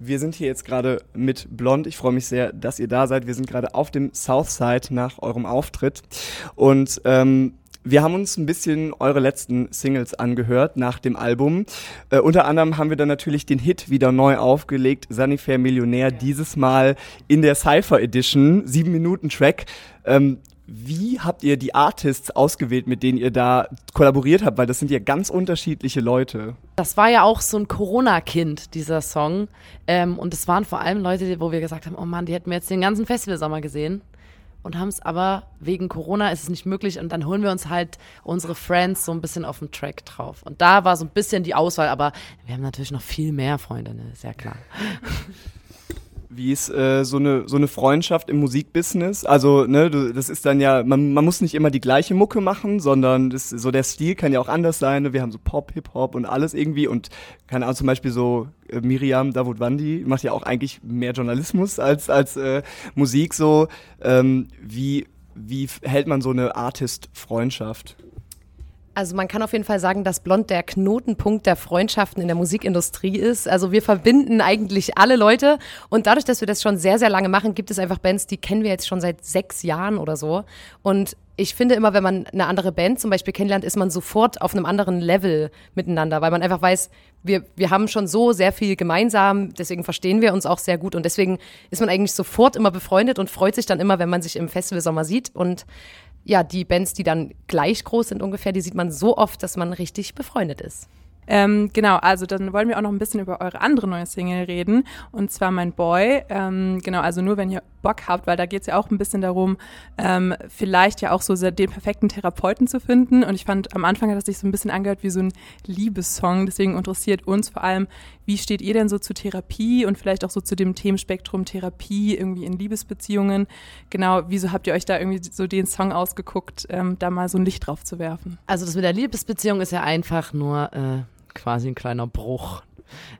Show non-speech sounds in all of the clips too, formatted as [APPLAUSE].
Wir sind hier jetzt gerade mit Blond. Ich freue mich sehr, dass ihr da seid. Wir sind gerade auf dem Southside nach eurem Auftritt. Und ähm, wir haben uns ein bisschen eure letzten Singles angehört nach dem Album. Äh, unter anderem haben wir dann natürlich den Hit wieder neu aufgelegt, Sunnyfair Millionär, dieses Mal in der Cypher Edition, sieben Minuten Track. Ähm, wie habt ihr die Artists ausgewählt, mit denen ihr da kollaboriert habt? Weil das sind ja ganz unterschiedliche Leute. Das war ja auch so ein Corona-Kind, dieser Song. Ähm, und es waren vor allem Leute, wo wir gesagt haben, oh Mann, die hätten wir jetzt den ganzen Festivalsommer gesehen. Und haben es aber wegen Corona ist es nicht möglich. Und dann holen wir uns halt unsere Friends so ein bisschen auf dem Track drauf. Und da war so ein bisschen die Auswahl, aber wir haben natürlich noch viel mehr Freunde, ne? ist ja klar. [LAUGHS] Wie ist äh, so eine so eine Freundschaft im Musikbusiness? Also ne, du, das ist dann ja, man, man muss nicht immer die gleiche Mucke machen, sondern das, so der Stil kann ja auch anders sein. Ne? Wir haben so Pop, Hip Hop und alles irgendwie und keine Ahnung zum Beispiel so äh, Miriam Davutwandi macht ja auch eigentlich mehr Journalismus als als äh, Musik. So ähm, wie wie hält man so eine Artist-Freundschaft? Also man kann auf jeden Fall sagen, dass Blond der Knotenpunkt der Freundschaften in der Musikindustrie ist. Also wir verbinden eigentlich alle Leute und dadurch, dass wir das schon sehr, sehr lange machen, gibt es einfach Bands, die kennen wir jetzt schon seit sechs Jahren oder so. Und ich finde immer, wenn man eine andere Band zum Beispiel kennenlernt, ist man sofort auf einem anderen Level miteinander, weil man einfach weiß, wir, wir haben schon so sehr viel gemeinsam, deswegen verstehen wir uns auch sehr gut und deswegen ist man eigentlich sofort immer befreundet und freut sich dann immer, wenn man sich im Festivalsommer sieht und ja, die Bands, die dann gleich groß sind ungefähr, die sieht man so oft, dass man richtig befreundet ist. Ähm, genau, also dann wollen wir auch noch ein bisschen über eure andere neue Single reden. Und zwar mein Boy. Ähm, genau, also nur wenn ihr Bock habt, weil da geht es ja auch ein bisschen darum, ähm, vielleicht ja auch so den perfekten Therapeuten zu finden. Und ich fand, am Anfang hat es sich so ein bisschen angehört wie so ein Liebessong. Deswegen interessiert uns vor allem, wie steht ihr denn so zu Therapie und vielleicht auch so zu dem Themenspektrum Therapie irgendwie in Liebesbeziehungen? Genau, wieso habt ihr euch da irgendwie so den Song ausgeguckt, ähm, da mal so ein Licht drauf zu werfen? Also das mit der Liebesbeziehung ist ja einfach nur äh, quasi ein kleiner Bruch.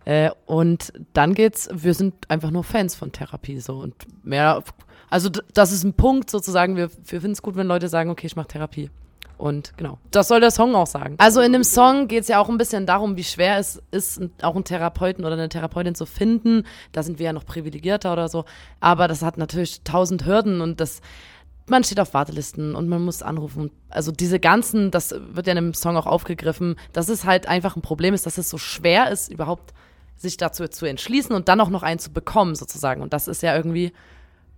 Äh, und dann geht's, wir sind einfach nur Fans von Therapie so und mehr, also das ist ein Punkt sozusagen, wir, wir finden es gut, wenn Leute sagen, okay, ich mache Therapie. Und genau, das soll der Song auch sagen. Also in dem Song geht es ja auch ein bisschen darum, wie schwer es ist, auch einen Therapeuten oder eine Therapeutin zu finden. Da sind wir ja noch privilegierter oder so. Aber das hat natürlich tausend Hürden und das, man steht auf Wartelisten und man muss anrufen. Also diese ganzen, das wird ja in dem Song auch aufgegriffen, dass es halt einfach ein Problem ist, dass es so schwer ist, überhaupt sich dazu zu entschließen und dann auch noch einen zu bekommen, sozusagen. Und das ist ja irgendwie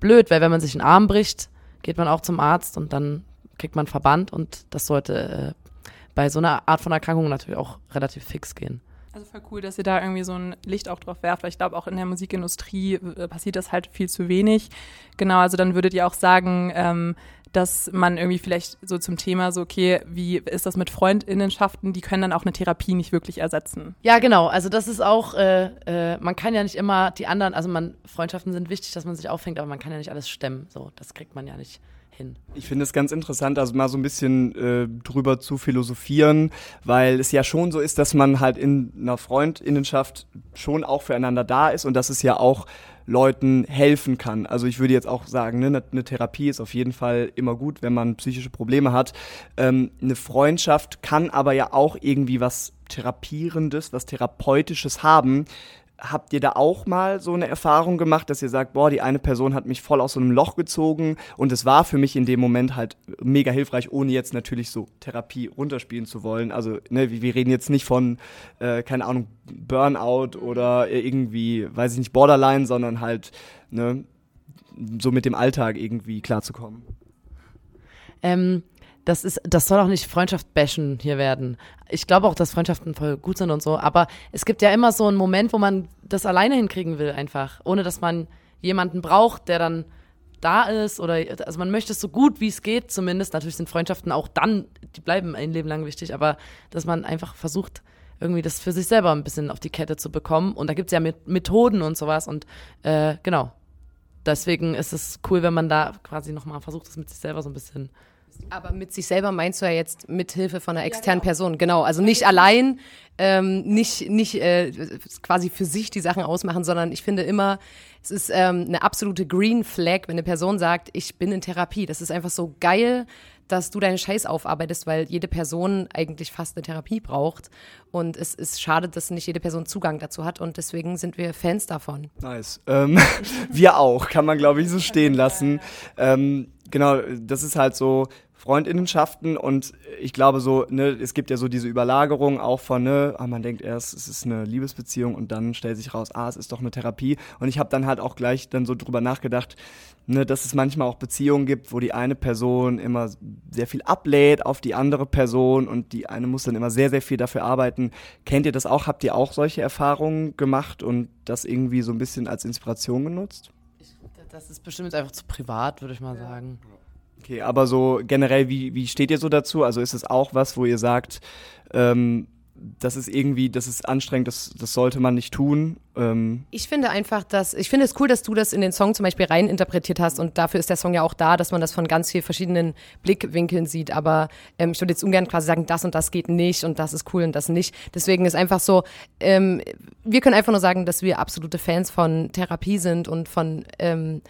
blöd, weil wenn man sich einen Arm bricht, geht man auch zum Arzt und dann kriegt man Verband und das sollte äh, bei so einer Art von Erkrankung natürlich auch relativ fix gehen. Also voll cool, dass ihr da irgendwie so ein Licht auch drauf werft, weil ich glaube, auch in der Musikindustrie äh, passiert das halt viel zu wenig. Genau, also dann würdet ihr auch sagen, ähm, dass man irgendwie vielleicht so zum Thema so, okay, wie ist das mit Freundinnenschaften, die können dann auch eine Therapie nicht wirklich ersetzen. Ja, genau. Also das ist auch, äh, äh, man kann ja nicht immer die anderen, also man, Freundschaften sind wichtig, dass man sich auffängt, aber man kann ja nicht alles stemmen. So, das kriegt man ja nicht hin. Ich finde es ganz interessant, also mal so ein bisschen äh, drüber zu philosophieren, weil es ja schon so ist, dass man halt in einer Freundinnenschaft schon auch füreinander da ist und dass es ja auch Leuten helfen kann. Also ich würde jetzt auch sagen, ne, eine Therapie ist auf jeden Fall immer gut, wenn man psychische Probleme hat. Ähm, eine Freundschaft kann aber ja auch irgendwie was Therapierendes, was Therapeutisches haben, habt ihr da auch mal so eine Erfahrung gemacht, dass ihr sagt, boah, die eine Person hat mich voll aus so einem Loch gezogen und es war für mich in dem Moment halt mega hilfreich, ohne jetzt natürlich so Therapie runterspielen zu wollen. Also, ne, wir reden jetzt nicht von, äh, keine Ahnung, Burnout oder irgendwie, weiß ich nicht, Borderline, sondern halt, ne, so mit dem Alltag irgendwie klarzukommen. Ähm, das ist, das soll auch nicht Freundschaft bashen hier werden. Ich glaube auch, dass Freundschaften voll gut sind und so, aber es gibt ja immer so einen Moment, wo man das alleine hinkriegen will, einfach, ohne dass man jemanden braucht, der dann da ist oder also man möchte es so gut wie es geht zumindest. Natürlich sind Freundschaften auch dann, die bleiben ein Leben lang wichtig, aber dass man einfach versucht, irgendwie das für sich selber ein bisschen auf die Kette zu bekommen. Und da gibt es ja Methoden und sowas und äh, genau. Deswegen ist es cool, wenn man da quasi nochmal versucht, das mit sich selber so ein bisschen aber mit sich selber meinst du ja jetzt mit Hilfe von einer externen ja, genau. Person, genau. Also nicht allein, ähm, nicht, nicht äh, quasi für sich die Sachen ausmachen, sondern ich finde immer, es ist ähm, eine absolute Green Flag, wenn eine Person sagt, ich bin in Therapie. Das ist einfach so geil, dass du deinen Scheiß aufarbeitest, weil jede Person eigentlich fast eine Therapie braucht. Und es ist schade, dass nicht jede Person Zugang dazu hat. Und deswegen sind wir Fans davon. Nice. Ähm, [LAUGHS] wir auch, kann man glaube ich so stehen lassen. Ähm, genau, das ist halt so, Freundinnenschaften und ich glaube so, ne, es gibt ja so diese Überlagerung auch von, ne, ah, man denkt erst, es ist eine Liebesbeziehung und dann stellt sich raus, ah, es ist doch eine Therapie und ich habe dann halt auch gleich dann so drüber nachgedacht, ne, dass es manchmal auch Beziehungen gibt, wo die eine Person immer sehr viel ablädt auf die andere Person und die eine muss dann immer sehr, sehr viel dafür arbeiten. Kennt ihr das auch? Habt ihr auch solche Erfahrungen gemacht und das irgendwie so ein bisschen als Inspiration genutzt? Das ist bestimmt einfach zu privat, würde ich mal sagen. Okay, aber so generell, wie, wie steht ihr so dazu? Also ist es auch was, wo ihr sagt, ähm, das ist irgendwie, das ist anstrengend, das, das sollte man nicht tun. Ähm ich finde einfach, dass, ich finde es cool, dass du das in den Song zum Beispiel rein interpretiert hast und dafür ist der Song ja auch da, dass man das von ganz vielen verschiedenen Blickwinkeln sieht. Aber ähm, ich würde jetzt ungern quasi sagen, das und das geht nicht und das ist cool und das nicht. Deswegen ist einfach so, ähm, wir können einfach nur sagen, dass wir absolute Fans von Therapie sind und von ähm,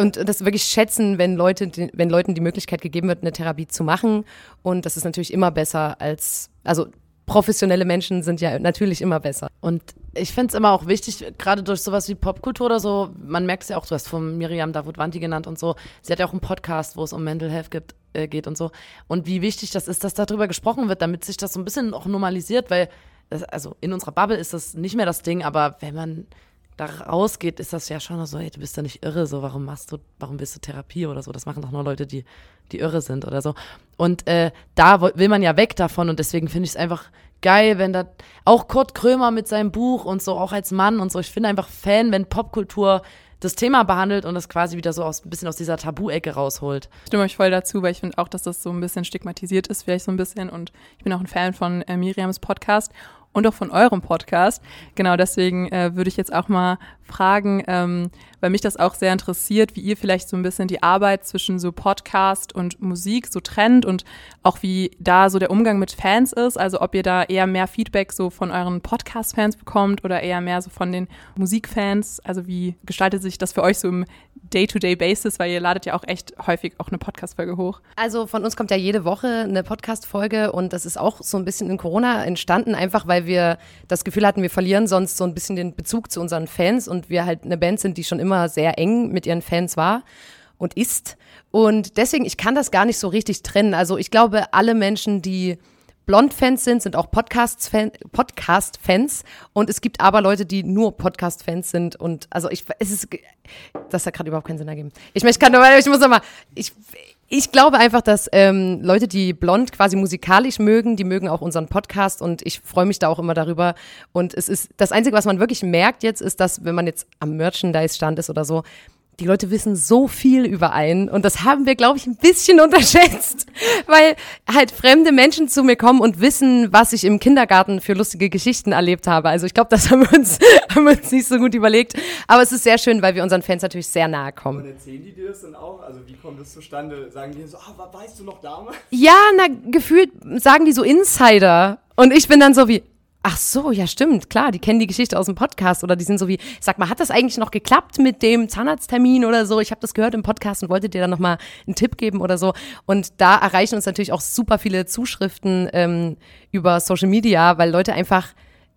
und das wirklich schätzen, wenn Leute, wenn Leuten die Möglichkeit gegeben wird, eine Therapie zu machen. Und das ist natürlich immer besser als, also professionelle Menschen sind ja natürlich immer besser. Und ich finde es immer auch wichtig, gerade durch sowas wie Popkultur oder so, man merkt es ja auch, du hast von Miriam Davut-Wanti genannt und so, sie hat ja auch einen Podcast, wo es um Mental Health gibt, äh, geht und so. Und wie wichtig das ist, dass darüber gesprochen wird, damit sich das so ein bisschen auch normalisiert, weil, das, also in unserer Bubble ist das nicht mehr das Ding, aber wenn man da rausgeht, ist das ja schon so, ey, du bist ja nicht irre, so, warum machst du, warum bist du Therapie oder so? Das machen doch nur Leute, die, die irre sind oder so. Und äh, da will man ja weg davon und deswegen finde ich es einfach geil, wenn da auch Kurt Krömer mit seinem Buch und so, auch als Mann und so. Ich finde einfach Fan, wenn Popkultur das Thema behandelt und das quasi wieder so aus, ein bisschen aus dieser Tabu-Ecke rausholt. Ich stimme euch voll dazu, weil ich finde auch, dass das so ein bisschen stigmatisiert ist, vielleicht so ein bisschen. Und ich bin auch ein Fan von äh, Miriams Podcast und auch von eurem Podcast. Genau deswegen äh, würde ich jetzt auch mal fragen, ähm, weil mich das auch sehr interessiert, wie ihr vielleicht so ein bisschen die Arbeit zwischen so Podcast und Musik so trennt und auch wie da so der Umgang mit Fans ist. Also ob ihr da eher mehr Feedback so von euren Podcast-Fans bekommt oder eher mehr so von den Musikfans. Also wie gestaltet sich das für euch so im Day-to-Day-Basis, weil ihr ladet ja auch echt häufig auch eine Podcast-Folge hoch. Also von uns kommt ja jede Woche eine Podcast-Folge und das ist auch so ein bisschen in Corona entstanden, einfach weil wir das Gefühl hatten, wir verlieren sonst so ein bisschen den Bezug zu unseren Fans und wir halt eine Band sind, die schon immer sehr eng mit ihren Fans war und ist. Und deswegen, ich kann das gar nicht so richtig trennen. Also ich glaube, alle Menschen, die Blond-Fans sind, sind auch Podcast-Fans Podcast und es gibt aber Leute, die nur Podcast-Fans sind und also ich, es ist, das hat gerade überhaupt keinen Sinn ergeben. Ich, ich kann nur, ich muss nochmal, ich, ich glaube einfach, dass ähm, Leute, die Blond quasi musikalisch mögen, die mögen auch unseren Podcast und ich freue mich da auch immer darüber. Und es ist das Einzige, was man wirklich merkt jetzt, ist, dass wenn man jetzt am Merchandise-Stand ist oder so, die Leute wissen so viel über einen und das haben wir, glaube ich, ein bisschen [LAUGHS] unterschätzt, weil halt fremde Menschen zu mir kommen und wissen, was ich im Kindergarten für lustige Geschichten erlebt habe. Also ich glaube, das [LAUGHS] haben wir, uns, haben wir uns nicht so gut überlegt, aber es ist sehr schön, weil wir unseren Fans natürlich sehr nahe kommen. Und erzählen die dir das dann auch? Also wie kommt das zustande? Sagen die so, ah, weißt du noch damals? Ja, na, gefühlt sagen die so Insider und ich bin dann so wie, Ach so, ja stimmt, klar, die kennen die Geschichte aus dem Podcast oder die sind so wie, sag mal, hat das eigentlich noch geklappt mit dem Zahnarzttermin oder so? Ich habe das gehört im Podcast und wollte dir dann nochmal einen Tipp geben oder so. Und da erreichen uns natürlich auch super viele Zuschriften ähm, über Social Media, weil Leute einfach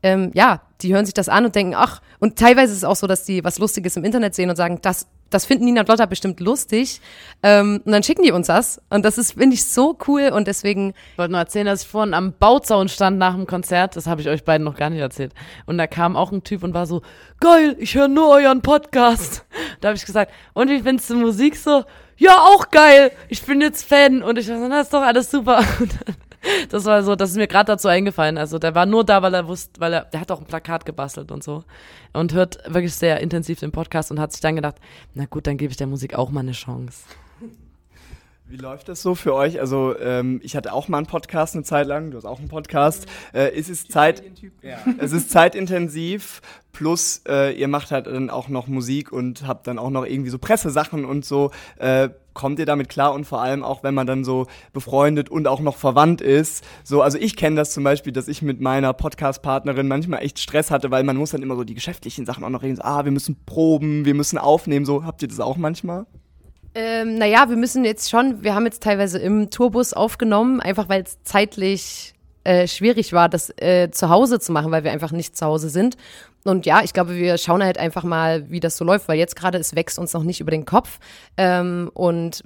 ähm, ja, die hören sich das an und denken, ach, und teilweise ist es auch so, dass die was Lustiges im Internet sehen und sagen, das das finden Nina und Lotta bestimmt lustig. Ähm, und dann schicken die uns das. Und das ist, finde ich, so cool. Und deswegen. Ich wollte nur erzählen, dass ich vorhin am Bauzaun stand nach dem Konzert. Das habe ich euch beiden noch gar nicht erzählt. Und da kam auch ein Typ und war so, geil, ich höre nur euren Podcast. [LAUGHS] Da habe ich gesagt, und wie findest du Musik so? Ja, auch geil. Ich bin jetzt Fan. Und ich war so, das ist doch alles super. [LAUGHS] Und dann das war so, das ist mir gerade dazu eingefallen. Also der war nur da, weil er wusste, weil er, der hat auch ein Plakat gebastelt und so. Und hört wirklich sehr intensiv den Podcast und hat sich dann gedacht, na gut, dann gebe ich der Musik auch mal eine Chance. Wie läuft das so für euch? Also ähm, ich hatte auch mal einen Podcast eine Zeit lang, du hast auch einen Podcast. Äh, es ist Zeit, ja. [LAUGHS] es ist zeitintensiv. Plus äh, ihr macht halt dann auch noch Musik und habt dann auch noch irgendwie so Pressesachen und so. Äh, kommt ihr damit klar und vor allem auch, wenn man dann so befreundet und auch noch verwandt ist. So, also ich kenne das zum Beispiel, dass ich mit meiner Podcast-Partnerin manchmal echt Stress hatte, weil man muss dann immer so die geschäftlichen Sachen auch noch reden. So, ah, wir müssen proben, wir müssen aufnehmen. So, habt ihr das auch manchmal? Ähm, naja, wir müssen jetzt schon, wir haben jetzt teilweise im Tourbus aufgenommen, einfach weil es zeitlich äh, schwierig war, das äh, zu Hause zu machen, weil wir einfach nicht zu Hause sind. Und ja, ich glaube, wir schauen halt einfach mal, wie das so läuft, weil jetzt gerade es wächst uns noch nicht über den Kopf. Ähm, und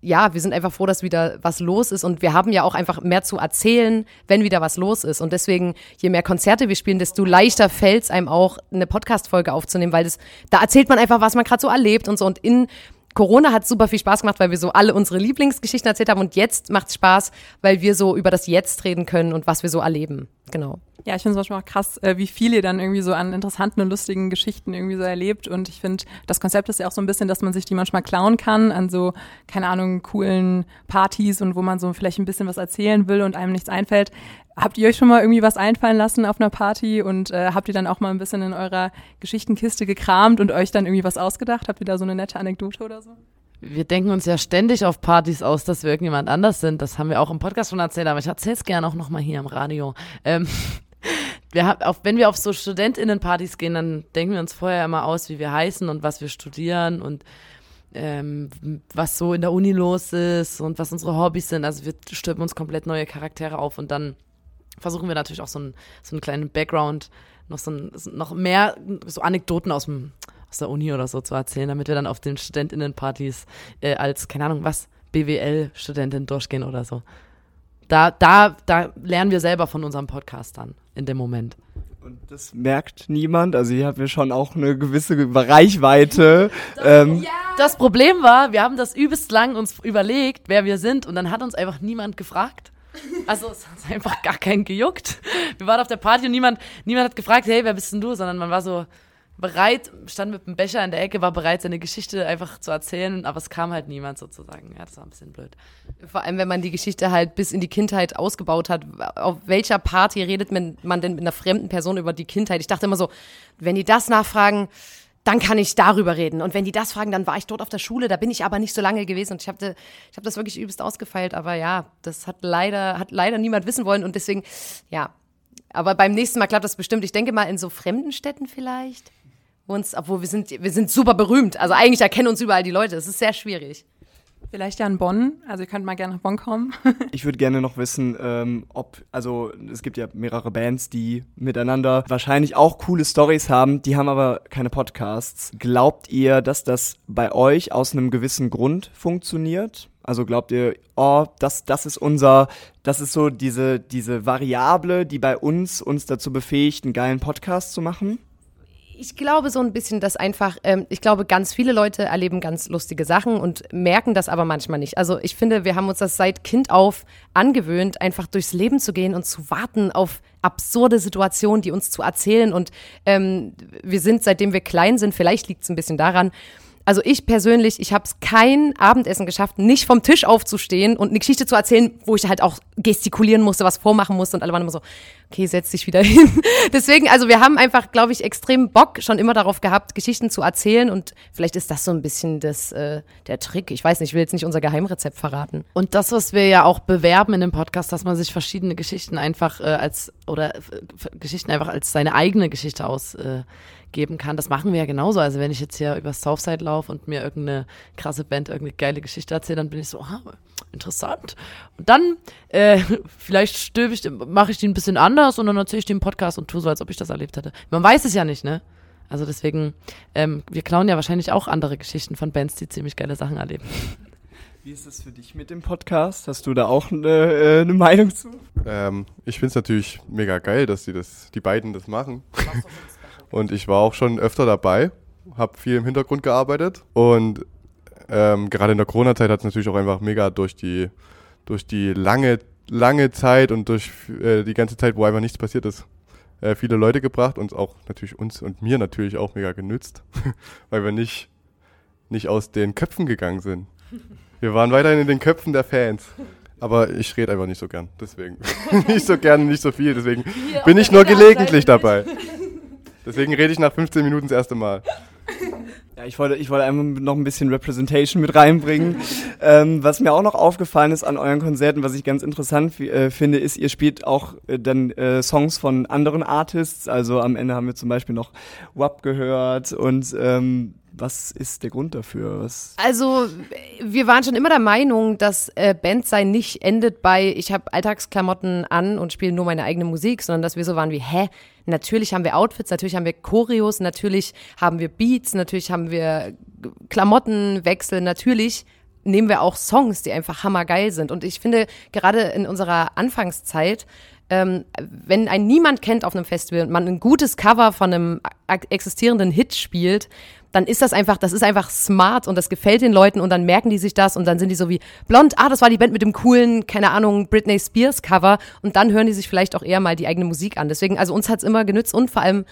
ja, wir sind einfach froh, dass wieder was los ist und wir haben ja auch einfach mehr zu erzählen, wenn wieder was los ist. Und deswegen, je mehr Konzerte wir spielen, desto leichter fällt es einem auch, eine Podcast-Folge aufzunehmen, weil das, da erzählt man einfach, was man gerade so erlebt und so. Und in Corona hat super viel Spaß gemacht, weil wir so alle unsere Lieblingsgeschichten erzählt haben und jetzt macht es Spaß, weil wir so über das Jetzt reden können und was wir so erleben. Genau. Ja, ich finde es manchmal auch krass, äh, wie viel ihr dann irgendwie so an interessanten und lustigen Geschichten irgendwie so erlebt. Und ich finde, das Konzept ist ja auch so ein bisschen, dass man sich die manchmal klauen kann an so, keine Ahnung, coolen Partys und wo man so vielleicht ein bisschen was erzählen will und einem nichts einfällt. Habt ihr euch schon mal irgendwie was einfallen lassen auf einer Party und äh, habt ihr dann auch mal ein bisschen in eurer Geschichtenkiste gekramt und euch dann irgendwie was ausgedacht? Habt ihr da so eine nette Anekdote oder so? Wir denken uns ja ständig auf Partys aus, dass wir irgendjemand anders sind. Das haben wir auch im Podcast schon erzählt, aber ich erzähle es gerne auch nochmal hier im Radio. Ähm, [LAUGHS] wir haben, auch wenn wir auf so StudentInnenpartys gehen, dann denken wir uns vorher immer aus, wie wir heißen und was wir studieren und ähm, was so in der Uni los ist und was unsere Hobbys sind. Also wir stülpen uns komplett neue Charaktere auf und dann versuchen wir natürlich auch so, ein, so einen kleinen Background, noch so ein, noch mehr so Anekdoten aus dem aus der Uni oder so zu erzählen, damit wir dann auf den StudentInnenpartys äh, als, keine Ahnung, was, BWL-Studentin durchgehen oder so. Da, da, da lernen wir selber von unserem Podcast dann in dem Moment. Und das merkt niemand. Also hier haben wir schon auch eine gewisse Reichweite. [LAUGHS] Das, ähm. ja. das Problem war, wir haben das übelst lang uns überlegt, wer wir sind, und dann hat uns einfach niemand gefragt. Also es hat einfach gar keinen gejuckt. Wir waren auf der Party und niemand, niemand hat gefragt, hey, wer bist denn du? Sondern man war so, bereit, stand mit dem Becher in der Ecke, war bereit, seine Geschichte einfach zu erzählen, aber es kam halt niemand sozusagen. Ja, das war ein bisschen blöd. Vor allem, wenn man die Geschichte halt bis in die Kindheit ausgebaut hat. Auf welcher Party redet man, denn mit einer fremden Person über die Kindheit? Ich dachte immer so, wenn die das nachfragen, dann kann ich darüber reden. Und wenn die das fragen, dann war ich dort auf der Schule, da bin ich aber nicht so lange gewesen und ich habe ich hab das wirklich übelst ausgefeilt, aber ja, das hat leider, hat leider niemand wissen wollen und deswegen, ja. Aber beim nächsten Mal klappt das bestimmt. Ich denke mal in so fremden Städten vielleicht uns, obwohl wir sind, wir sind super berühmt. Also eigentlich erkennen uns überall die Leute. Es ist sehr schwierig. Vielleicht ja in Bonn. Also ihr könnt mal gerne nach Bonn kommen. [LAUGHS] ich würde gerne noch wissen, ähm, ob, also es gibt ja mehrere Bands, die miteinander wahrscheinlich auch coole Stories haben, die haben aber keine Podcasts. Glaubt ihr, dass das bei euch aus einem gewissen Grund funktioniert? Also glaubt ihr, oh, das, das ist unser, das ist so diese, diese Variable, die bei uns uns dazu befähigt, einen geilen Podcast zu machen? Ich glaube so ein bisschen, dass einfach, ähm, ich glaube, ganz viele Leute erleben ganz lustige Sachen und merken das aber manchmal nicht. Also ich finde, wir haben uns das seit Kind auf angewöhnt, einfach durchs Leben zu gehen und zu warten auf absurde Situationen, die uns zu erzählen. Und ähm, wir sind, seitdem wir klein sind, vielleicht liegt es ein bisschen daran, also ich persönlich, ich habe es kein Abendessen geschafft, nicht vom Tisch aufzustehen und eine Geschichte zu erzählen, wo ich halt auch gestikulieren musste, was vormachen musste und alle waren immer so, okay, setz dich wieder [LAUGHS] hin. Deswegen, also wir haben einfach, glaube ich, extrem Bock schon immer darauf gehabt, Geschichten zu erzählen und vielleicht ist das so ein bisschen das, äh, der Trick. Ich weiß nicht, ich will jetzt nicht unser Geheimrezept verraten. Und das, was wir ja auch bewerben in dem Podcast, dass man sich verschiedene Geschichten einfach äh, als, oder äh, Geschichten einfach als seine eigene Geschichte aus äh, geben kann. Das machen wir ja genauso. Also wenn ich jetzt hier über Southside laufe und mir irgendeine krasse Band irgendeine geile Geschichte erzähle, dann bin ich so, ah, interessant. Und dann äh, [LAUGHS] vielleicht stöbe ich, mache ich die ein bisschen anders und dann erzähle ich den Podcast und tue so, als ob ich das erlebt hätte. Man weiß es ja nicht, ne? Also deswegen, ähm, wir klauen ja wahrscheinlich auch andere Geschichten von Bands, die ziemlich geile Sachen erleben. [LAUGHS] Wie ist es für dich mit dem Podcast? Hast du da auch eine, äh, eine Meinung zu? Ähm, ich finde es natürlich mega geil, dass die, das, die beiden das machen. Und ich war auch schon öfter dabei, habe viel im Hintergrund gearbeitet und ähm, gerade in der Corona-Zeit hat es natürlich auch einfach mega durch die, durch die lange, lange Zeit und durch äh, die ganze Zeit, wo einfach nichts passiert ist, äh, viele Leute gebracht und auch natürlich uns und mir natürlich auch mega genützt, [LAUGHS] weil wir nicht, nicht aus den Köpfen gegangen sind. Wir waren weiterhin in den Köpfen der Fans. Aber ich rede einfach nicht so gern, deswegen. [LAUGHS] nicht so gern, nicht so viel, deswegen bin ich nur gelegentlich dabei. [LAUGHS] Deswegen rede ich nach 15 Minuten das erste Mal. Ja, ich wollte, ich wollte einfach noch ein bisschen Representation mit reinbringen. ähm, was mir auch noch aufgefallen ist an euren Konzerten, was ich ganz interessant äh, finde, ist, ihr spielt auch äh, dann äh, Songs von anderen Artists. Also am Ende haben wir zum Beispiel noch WAP gehört und ähm, Was ist der Grund dafür? Was Also, wir waren schon immer der Meinung, dass äh, Band sein nicht endet bei, ich habe Alltagsklamotten an und spiele nur meine eigene Musik, sondern dass wir so waren wie, hä? Natürlich haben wir Outfits, natürlich haben wir Choreos, natürlich haben wir Beats, natürlich haben wir Klamottenwechsel, natürlich nehmen wir auch Songs, die einfach hammergeil sind. Und ich finde, gerade in unserer Anfangszeit, ähm, wenn ein niemand kennt auf einem Festival und man ein gutes Cover von einem existierenden Hit spielt, dann ist das einfach, das ist einfach smart und das gefällt den Leuten und dann merken die sich das und dann sind die so wie blond, ah, das war die Band mit dem coolen, keine Ahnung, Britney Spears Cover und dann hören die sich vielleicht auch eher mal die eigene Musik an. Deswegen, also uns hat's immer genützt und vor allem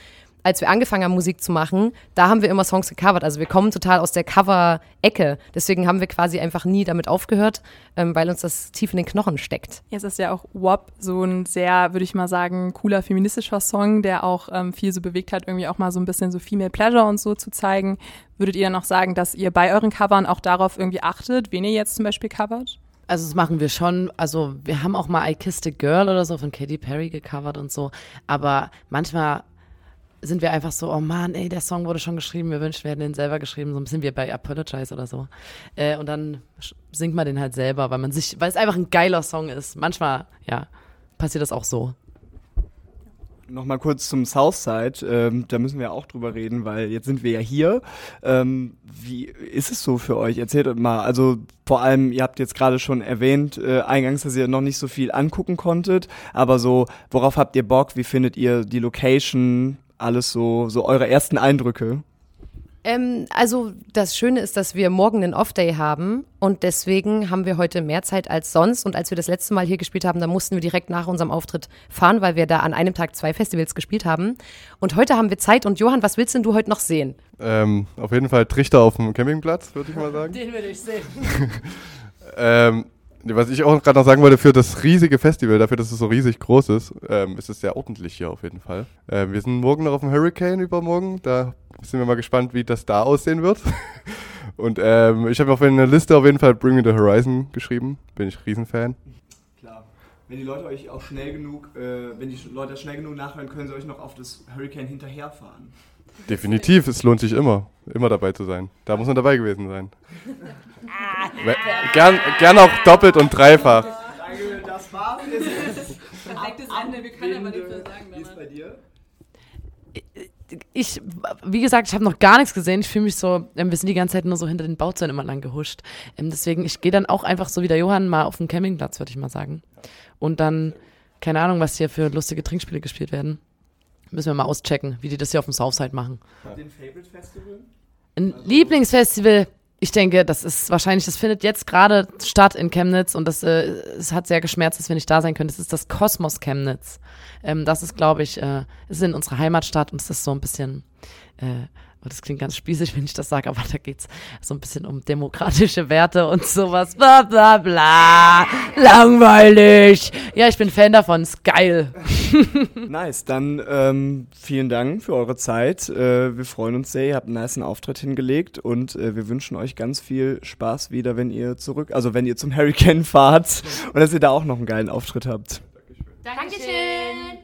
als wir angefangen haben, Musik zu machen, da haben wir immer Songs gecovert. Also wir kommen total aus der Cover-Ecke. Deswegen haben wir quasi einfach nie damit aufgehört, ähm, weil uns das tief in den Knochen steckt. Jetzt ist ja auch WAP so ein sehr, würde ich mal sagen, cooler feministischer Song, der auch ähm, viel so bewegt hat, irgendwie auch mal so ein bisschen so Female Pleasure und so zu zeigen. Würdet ihr dann auch sagen, dass ihr bei euren Covern auch darauf irgendwie achtet, wen ihr jetzt zum Beispiel covert? Also das machen wir schon. Also wir haben auch mal I Kissed a Girl oder so von Katy Perry gecovert und so. Aber manchmal sind wir einfach so, oh Mann, ey, der Song wurde schon geschrieben, wir wünschen, wir hätten den selber geschrieben, so ein bisschen wie bei Apologize oder so. Äh, und dann singt man den halt selber, weil man sich, weil es einfach ein geiler Song ist. Manchmal, ja, passiert das auch so. Nochmal kurz zum Southside, ähm, da müssen wir auch drüber reden, weil jetzt sind wir ja hier. Ähm, wie ist es so für euch? Erzählt mal, also vor allem, ihr habt jetzt gerade schon erwähnt, äh, eingangs, dass ihr noch nicht so viel angucken konntet, aber so, worauf habt ihr Bock? Wie findet ihr die Location? Alles so, so eure ersten Eindrücke? Ähm, also das Schöne ist, dass wir morgen einen Off-Day haben und deswegen haben wir heute mehr Zeit als sonst. Und als wir das letzte Mal hier gespielt haben, da mussten wir direkt nach unserem Auftritt fahren, weil wir da an einem Tag zwei Festivals gespielt haben. Und heute haben wir Zeit. Und Johann, was willst denn du heute noch sehen? Ähm, auf jeden Fall Trichter auf dem Campingplatz, würde ich mal sagen. [LAUGHS] Den will ich sehen. [LAUGHS] ähm, was ich auch gerade noch sagen wollte, für das riesige Festival, dafür, dass es so riesig groß ist, ähm, ist es sehr ordentlich hier auf jeden Fall. Ähm, wir sind morgen noch auf dem Hurricane übermorgen. Da sind wir mal gespannt, wie das da aussehen wird. [LAUGHS] Und ähm, ich habe auf eine Liste auf jeden Fall Bring Me the Horizon geschrieben. Bin ich Riesenfan. Klar. Wenn die Leute euch auch schnell genug, äh, wenn die Leute schnell genug nachhören, können sie euch noch auf das Hurricane hinterherfahren. Definitiv, es lohnt sich immer, immer dabei zu sein. Da muss man dabei gewesen sein. gern, gern auch doppelt und dreifach. Danke, das war's. Perfektes Ende, wir können aber nichts mehr sagen. Wie ist bei dir? Ich, wie gesagt, ich habe noch gar nichts gesehen. Ich fühle mich so, ähm, wir sind die ganze Zeit nur so hinter den Bauzäunen immer lang gehuscht. Ähm, deswegen, ich gehe dann auch einfach so wie der Johann mal auf den Campingplatz, würde ich mal sagen. Und dann, keine Ahnung, was hier für lustige Trinkspiele gespielt werden. Müssen wir mal auschecken, wie die das hier auf dem Southside machen. Habt ihr ein Favorite Festival? Ein also Lieblingsfestival. Ich denke, das ist wahrscheinlich, das findet jetzt gerade statt in Chemnitz und das äh, es hat sehr geschmerzt, dass wir nicht da sein können. Das ist das Kosmos Chemnitz. Ähm, das ist, glaube ich, äh, ist in unserer Heimatstadt und es ist so ein bisschen äh, das klingt ganz spießig, wenn ich das sage, aber da geht es so ein bisschen um demokratische Werte und sowas. Bla bla bla. Langweilig. Ja, ich bin Fan davon, ist geil. [LAUGHS] nice, dann ähm, vielen Dank für eure Zeit. Äh, wir freuen uns sehr, ihr habt einen nice Auftritt hingelegt und äh, wir wünschen euch ganz viel Spaß wieder, wenn ihr zurück, also wenn ihr zum Hurricane fahrt und dass ihr da auch noch einen geilen Auftritt habt. Dankeschön. Dankeschön.